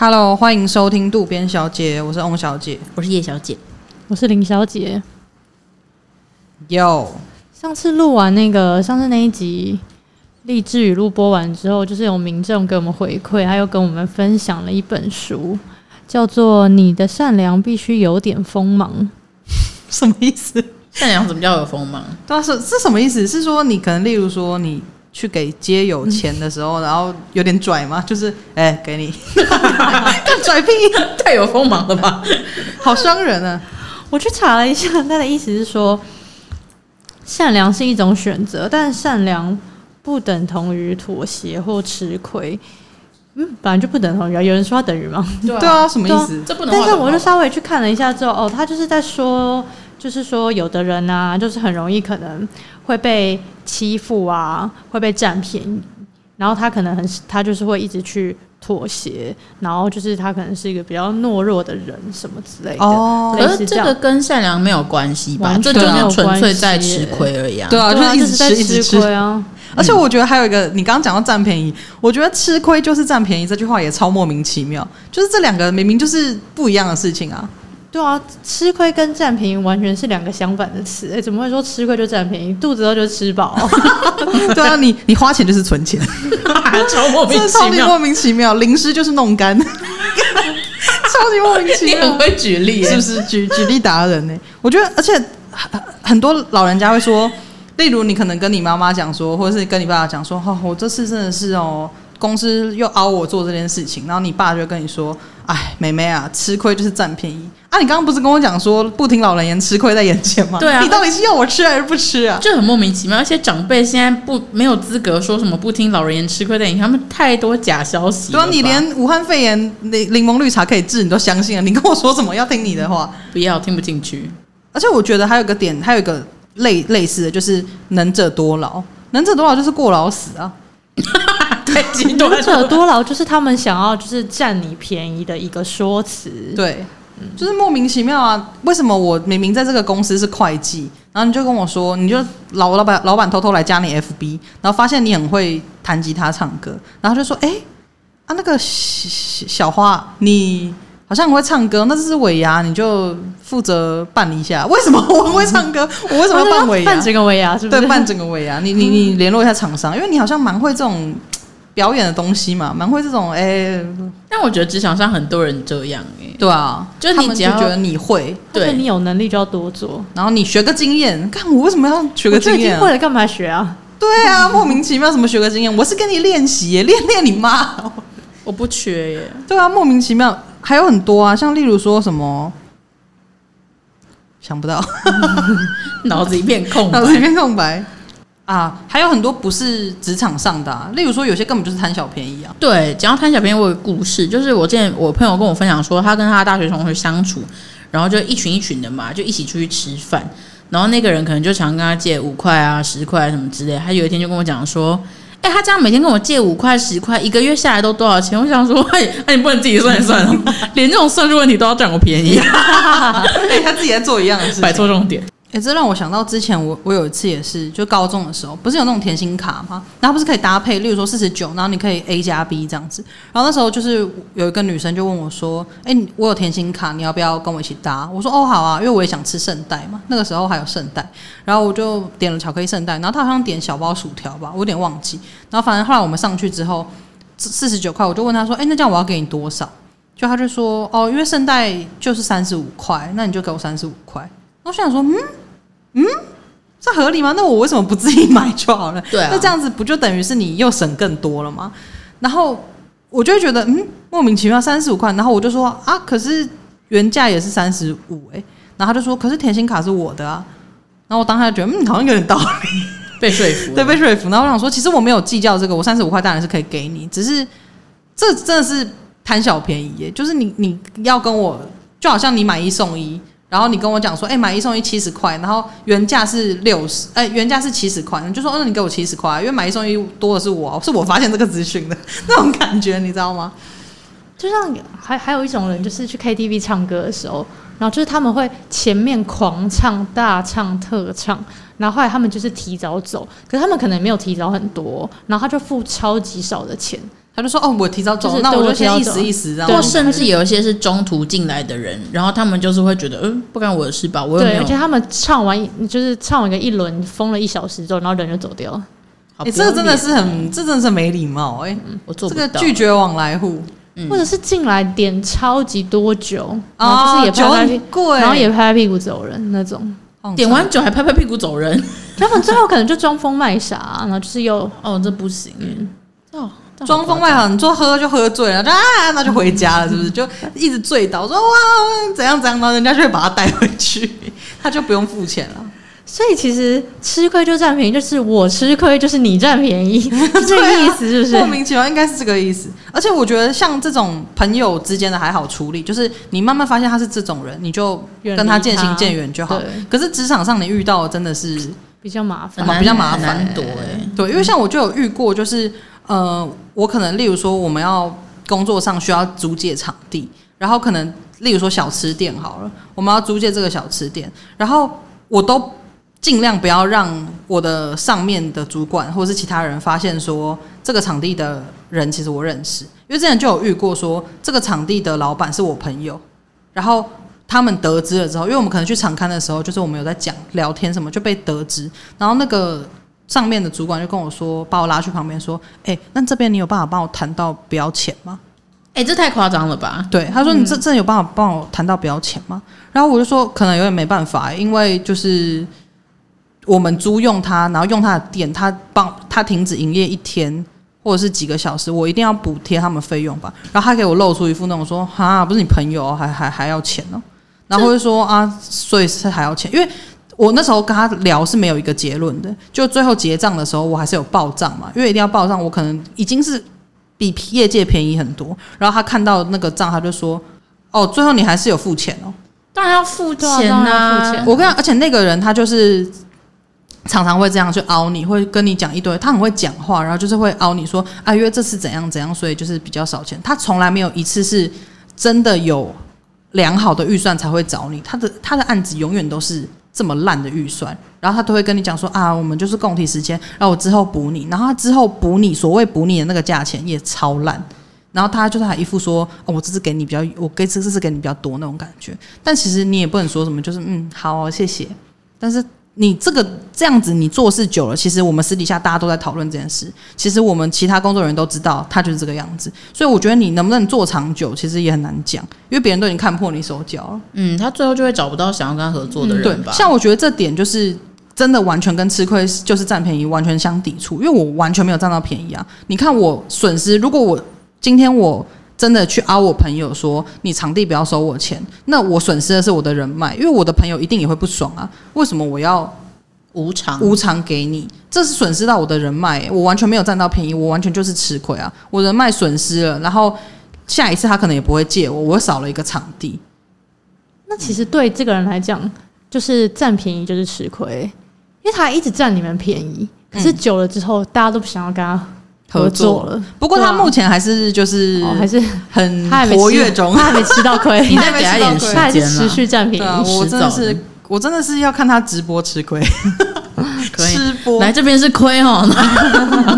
Hello，欢迎收听渡边小姐，我是翁小姐，我是叶小姐，我是林小姐。Yo，上次录完那个上次那一集励志语录播完之后，就是有民众给我们回馈，还有跟我们分享了一本书，叫做《你的善良必须有点锋芒》。什么意思？善良怎么叫有锋芒？对啊，是是什么意思？是说你可能例如说你。去给街友钱的时候，嗯、然后有点拽嘛？就是哎、欸，给你，拽屁，太有锋芒了吧？好伤人啊！我去查了一下，他的意思是说，善良是一种选择，但善良不等同于妥协或吃亏。嗯，本来就不等同于啊。有人说它等于吗？对啊，对啊，什么意思？这不能。但是我就稍微去看了一下之后，哦，他就是在说。就是说，有的人啊，就是很容易可能会被欺负啊，会被占便宜，然后他可能很，他就是会一直去妥协，然后就是他可能是一个比较懦弱的人，什么之类的。哦，可是这个跟善良没有关系吧？这就是纯粹在吃亏而已啊。对啊，就是一直在吃亏啊。而且我觉得还有一个，你刚刚讲到占便宜，我觉得吃亏就是占便宜这句话也超莫名其妙。就是这两个明明就是不一样的事情啊。对啊，吃亏跟占便宜完全是两个相反的词。哎，怎么会说吃亏就占便宜？肚子饿就吃饱。对啊，你你花钱就是存钱，超莫名其妙，莫名其妙。零食就是弄干，超级莫名其妙。你很会举例，是不是？举举例达人呢？我觉得，而且很很多老人家会说，例如你可能跟你妈妈讲说，或者是跟你爸爸讲说，哦，我这次真的是哦。公司又熬我做这件事情，然后你爸就跟你说：“哎，妹妹啊，吃亏就是占便宜啊！你刚刚不是跟我讲说不听老人言，吃亏在眼前吗？对啊，你到底是要我吃还是不吃啊？就很莫名其妙。而且长辈现在不没有资格说什么不听老人言，吃亏在眼前，他们太多假消息。对啊，你连武汉肺炎柠柠檬绿茶可以治，你都相信了。你跟我说什么要听你的话？不要，听不进去。而且我觉得还有个点，还有一个类类似的就是能者多劳，能者多劳就是过劳死啊。”太极端了，能者多劳就是他们想要就是占你便宜的一个说辞，对，就是莫名其妙啊！为什么我明明在这个公司是会计，然后你就跟我说，你就老老板老板偷偷来加你 FB，然后发现你很会弹吉他唱歌，然后就说，哎，啊那个小小花你。好像很会唱歌，那这是尾牙，你就负责办一下。为什么我不会唱歌？我为什么要办尾牙？办整个尾牙是不是？对，办整个尾牙。你你你联络一下厂商，因为你好像蛮会这种表演的东西嘛，蛮会这种哎。欸、但我觉得职场上很多人这样。对啊，就是他们就觉得你会，对你有能力就要多做，然后你学个经验。看我为什么要学个经验？已经会了，干嘛学啊？对啊，莫名其妙什么学个经验？我是跟你练习，练练你妈！我不缺耶。对啊，莫名其妙。还有很多啊，像例如说什么，想不到，脑子一片空白，脑子一片空白啊！还有很多不是职场上的啊，例如说有些根本就是贪小便宜啊。对，讲到贪小便宜，我有个故事，就是我之前我朋友跟我分享说，他跟他大学同学相处，然后就一群一群的嘛，就一起出去吃饭，然后那个人可能就常跟他借五块啊、十块什么之类，他有一天就跟我讲说。哎、欸，他这样每天跟我借五块十块，一个月下来都多少钱？我想说，哎、欸，那、啊、你不能自己算一算哦，连这种算术问题都要占我便宜。哎，他自己在做一样的事，摆错重点。哎、欸，这让我想到之前我我有一次也是，就高中的时候，不是有那种甜心卡吗？然后不是可以搭配，例如说四十九，然后你可以 A 加 B 这样子。然后那时候就是有一个女生就问我说：“哎、我有甜心卡，你要不要跟我一起搭？”我说：“哦，好啊，因为我也想吃圣代嘛。那个时候还有圣代。”然后我就点了巧克力圣代，然后他好像点小包薯条吧，我有点忘记。然后反正后来我们上去之后，四十九块，我就问他说：“哎、那这样我要给你多少？”就他就说：“哦，因为圣代就是三十五块，那你就给我三十五块。”我想说：“嗯。”嗯，这合理吗？那我为什么不自己买就好了？对啊，那这样子不就等于是你又省更多了吗？然后我就会觉得，嗯，莫名其妙三十五块。然后我就说啊，可是原价也是三十五哎。然后他就说，可是甜心卡是我的啊。然后我当下就觉得，嗯，好像有点道理，被说服，对，被说服。然后我想说，其实我没有计较这个，我三十五块当然是可以给你，只是这真的是贪小便宜耶。就是你你要跟我，就好像你买一送一。然后你跟我讲说，哎，买一送一七十块，然后原价是六十，哎，原价是七十块，你就说，那你给我七十块，因为买一送一多的是我，是我发现这个资讯的 那种感觉，你知道吗？就像还还有一种人，就是去 KTV 唱歌的时候，然后就是他们会前面狂唱、大唱、特唱，然后后来他们就是提早走，可是他们可能没有提早很多，然后他就付超级少的钱。他就说哦，我提早走，就是那我就提早走。先意思意思，然或后甚至有一些是中途进来的人，然后他们就是会觉得，嗯，不干我的事吧，我又没对，有。而且他们唱完就是唱完一个一轮，疯了一小时之后，然后人就走掉。了。这个真的是很，这真的是没礼貌哎、我做这不到。个拒绝往来户，嗯。或者是进来点超级多酒，然就是也拍拍屁，贵，然后也拍拍屁股走人那种。点完酒还拍拍屁股走人，他们最后可能就装疯卖傻，然后就是又哦，这不行，嗯，哦，装疯卖傻，你做喝就喝醉了，就啊，那就回家了，是不是？就一直醉倒，说哇怎样怎样，然后人家就会把他带回去，他就不用付钱了。所以其实吃亏就占便宜，就是我吃亏就是你占便宜，是这个意思是不是？莫名其妙，应该是这个意思。而且我觉得像这种朋友之间的还好处理，就是你慢慢发现他是这种人，你就跟他渐行渐远就好。对可是职场上你遇到的真的是比较麻烦比较麻烦很难躲哎，对，因为像我就有遇过，就是呃，我可能例如说我们要工作上需要租借场地，然后可能例如说小吃店好了，我们要租借这个小吃店，然后我都尽量不要让我的上面的主管或是其他人发现说这个场地的人其实我认识，因为之前就有遇过说这个场地的老板是我朋友，然后。他们得知了之后，因为我们可能去场刊的时候，就是我们有在讲聊天什么，就被得知。然后那个上面的主管就跟我说，把我拉去旁边说：“哎、欸，那这边你有办法帮我谈到不要钱吗？”哎，这太夸张了吧？对，他说：“你这这有办法帮我谈到不要钱吗？”然后我就说：“可能有点没办法，因为就是我们租用他，然后用他的店，他帮他停止营业一天或者是几个小时，我一定要补贴他们费用吧。”然后他给我露出一副那种说：“哈，不是你朋友，还还还要钱呢。”然后就说啊，所以是还要钱，因为我那时候跟他聊是没有一个结论的，就最后结账的时候，我还是有报账嘛，因为一定要报账，我可能已经是比业界便宜很多。然后他看到那个账，他就说，哦，最后你还是有付钱哦，当然要付钱呐、我跟你讲，而且那个人他就是常常会这样去凹你，会跟你讲一堆，他很会讲话，然后就是会凹你说啊，因为这次怎样怎样，所以就是比较少钱。他从来没有一次是真的有。良好的预算才会找你，他的他的案子永远都是这么烂的预算，然后他都会跟你讲说啊，我们就是供体时间，然后我之后补你，然后他之后补你，所谓补你的那个价钱也超烂，然后他就是还一副说哦，我这次给你比较，我给这次给你比较多那种感觉，但其实你也不能说什么，就是嗯，好，谢谢，但是。你这个这样子，你做事久了，其实我们私底下大家都在讨论这件事。其实我们其他工作人员都知道，他就是这个样子。所以我觉得你能不能做长久，其实也很难讲，因为别人都已经看破你手脚了。嗯，他最后就会找不到想要跟他合作的人吧？嗯、对，像我觉得这点就是真的完全跟吃亏就是占便宜完全相抵触，因为我完全没有占到便宜啊。你看我损失，如果我今天我。真的去凹我朋友说，你场地不要收我钱，那我损失的是我的人脉，因为我的朋友一定也会不爽啊。为什么我要无偿无偿给你？这是损失到我的人脉、欸，我完全没有占到便宜，我完全就是吃亏啊。我人脉损失了，然后下一次他可能也不会借我，我少了一个场地。那其实对这个人来讲，就是占便宜就是吃亏，因为他一直占你们便宜，可是久了之后，大家都不想要跟他。合作了，不过他目前还是就是还是很 活跃中，他还没吃到亏，你再给他一点时间，他还是持续占便宜。啊、我真的是，我真的是要看他直播吃亏，吃播来这边是亏哦，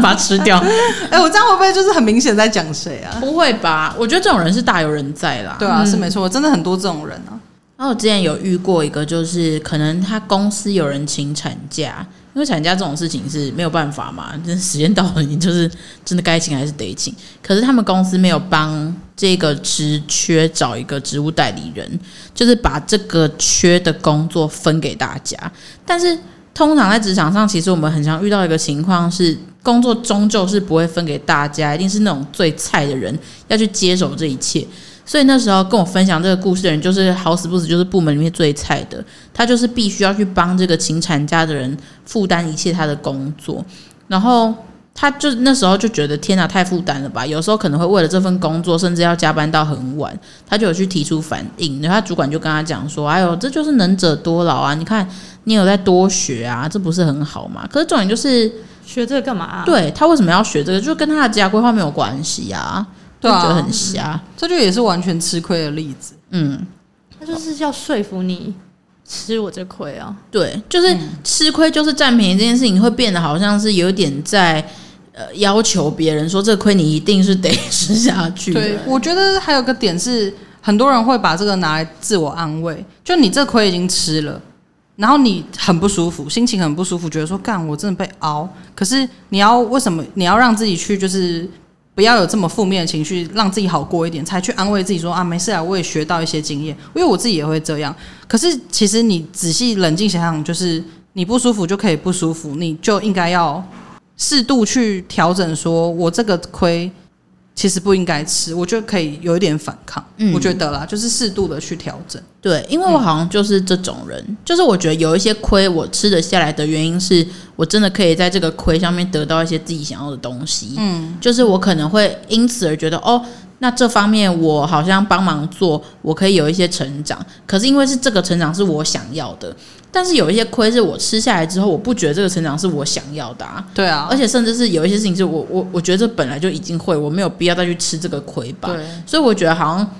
把它吃掉。哎、欸，我这样会不会就是很明显在讲谁啊？不会吧？我觉得这种人是大有人在啦。对啊，是没错，真的很多这种人啊。然后我之前有遇过一个，就是可能他公司有人请产假。因为产假这种事情是没有办法嘛，真 时间到了，你就是真的该请还是得请。可是他们公司没有帮这个职缺找一个职务代理人，就是把这个缺的工作分给大家。但是通常在职场上，其实我们很常遇到一个情况是，工作终究是不会分给大家，一定是那种最菜的人要去接手这一切。所以那时候跟我分享这个故事的人，就是好死不死就是部门里面最菜的，他就是必须要去帮这个请产假的人负担一切他的工作，然后他就那时候就觉得天哪，太负担了吧？有时候可能会为了这份工作，甚至要加班到很晚，他就有去提出反应，然后他主管就跟他讲说：“哎呦，这就是能者多劳啊！你看你有在多学啊，这不是很好吗？”可是重点就是学这个干嘛啊？对，他为什么要学这个？就跟他的职涯规划没有关系啊。对啊，很瞎，这就也是完全吃亏的例子。嗯，他就是要说服你吃我这亏啊。对，就是吃亏就是占便宜这件事情，会变得好像是有点在呃要求别人说这亏你一定是得吃下去。对，我觉得还有个点是，很多人会把这个拿来自我安慰，就你这亏已经吃了。然后你很不舒服，心情很不舒服，觉得说干我真的被熬。可是你要为什么你要让自己去就是不要有这么负面的情绪，让自己好过一点，才去安慰自己说啊没事啊，我也学到一些经验。因为我自己也会这样。可是其实你仔细冷静想想，就是你不舒服就可以不舒服，你就应该要适度去调整，说我这个亏。其实不应该吃，我觉得可以有一点反抗。嗯，我觉得啦，就是适度的去调整。对，因为我好像就是这种人，嗯、就是我觉得有一些亏我吃得下来的原因是我真的可以在这个亏上面得到一些自己想要的东西。嗯，就是我可能会因此而觉得哦。那这方面我好像帮忙做，我可以有一些成长。可是因为是这个成长是我想要的，但是有一些亏是我吃下来之后，我不觉得这个成长是我想要的啊。对啊，而且甚至是有一些事情是我我我觉得这本来就已经会，我没有必要再去吃这个亏吧。对，所以我觉得好像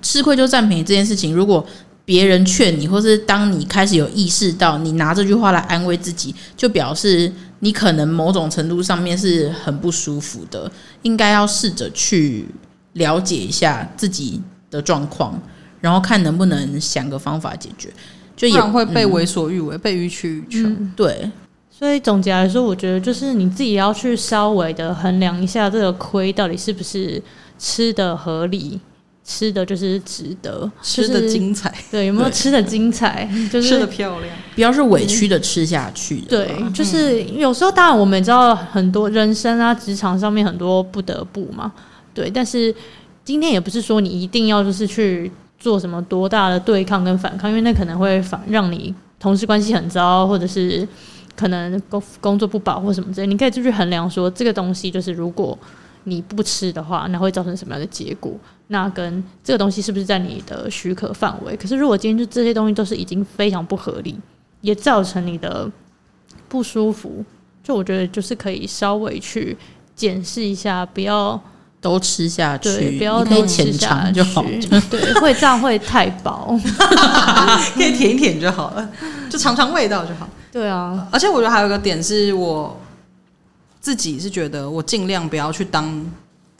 吃亏就占便宜这件事情，如果别人劝你，或是当你开始有意识到你拿这句话来安慰自己，就表示你可能某种程度上面是很不舒服的。应该要试着去了解一下自己的状况，然后看能不能想个方法解决。就也会被为所欲为，嗯、被予取予求。对，所以总结来说，我觉得就是你自己要去稍微的衡量一下这个亏到底是不是吃的合理，吃的就是值得，吃的精彩。对，有没有吃的精彩？就是吃的漂亮，不要是委屈的吃下去。对，就是有时候当然我们知道很多人生啊，职场上面很多不得不嘛。对，但是今天也不是说你一定要就是去。做什么多大的对抗跟反抗？因为那可能会反让你同事关系很糟，或者是可能工工作不保或什么之类。你可以就去衡量说，这个东西就是如果你不吃的话，那会造成什么样的结果？那跟这个东西是不是在你的许可范围？可是如果今天就这些东西都是已经非常不合理，也造成你的不舒服，就我觉得就是可以稍微去检视一下，不要。都吃下去，对，不要都吃下去就好。对，会这样会太饱，可以舔一舔就好了，就尝尝味道就好。对啊，而且我觉得还有一个点是我自己是觉得，我尽量不要去当。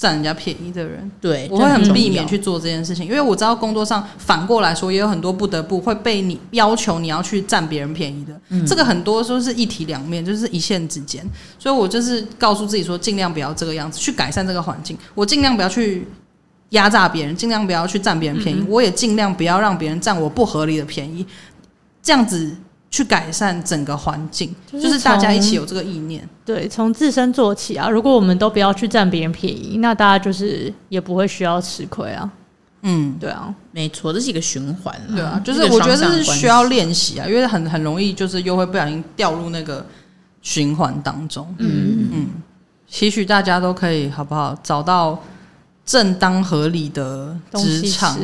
占人家便宜的人，对，我会很避免去做这件事情，因为我知道工作上反过来说也有很多不得不会被你要求你要去占别人便宜的，嗯、这个很多都是一体两面，就是一线之间，所以我就是告诉自己说，尽量不要这个样子去改善这个环境，我尽量不要去压榨别人，尽量不要去占别人便宜，嗯、我也尽量不要让别人占我不合理的便宜，这样子。去改善整个环境，就是，就是大家一起有这个意念。对，从自身做起啊！如果我们都不要去占别人便宜，那大家就是也不会需要吃亏啊。嗯，对啊，没错，这是一个循环。对啊，就是我觉得这是需要练习啊，因为很很容易就是又会不小心掉入那个循环当中。嗯嗯，期许大家都可以好不好找到。正当合理的职场，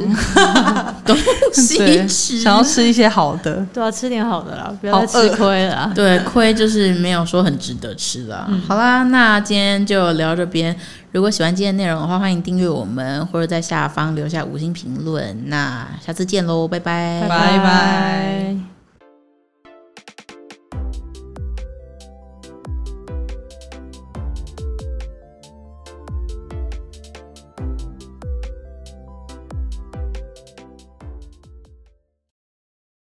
东西吃，想要吃一些好的，对啊，吃点好的啦，不要再吃亏了。对，亏就是没有说很值得吃啦。嗯、好啦，那今天就聊这边。如果喜欢今天内容的话，欢迎订阅我们，或者在下方留下五星评论。那下次见喽，拜拜，拜拜。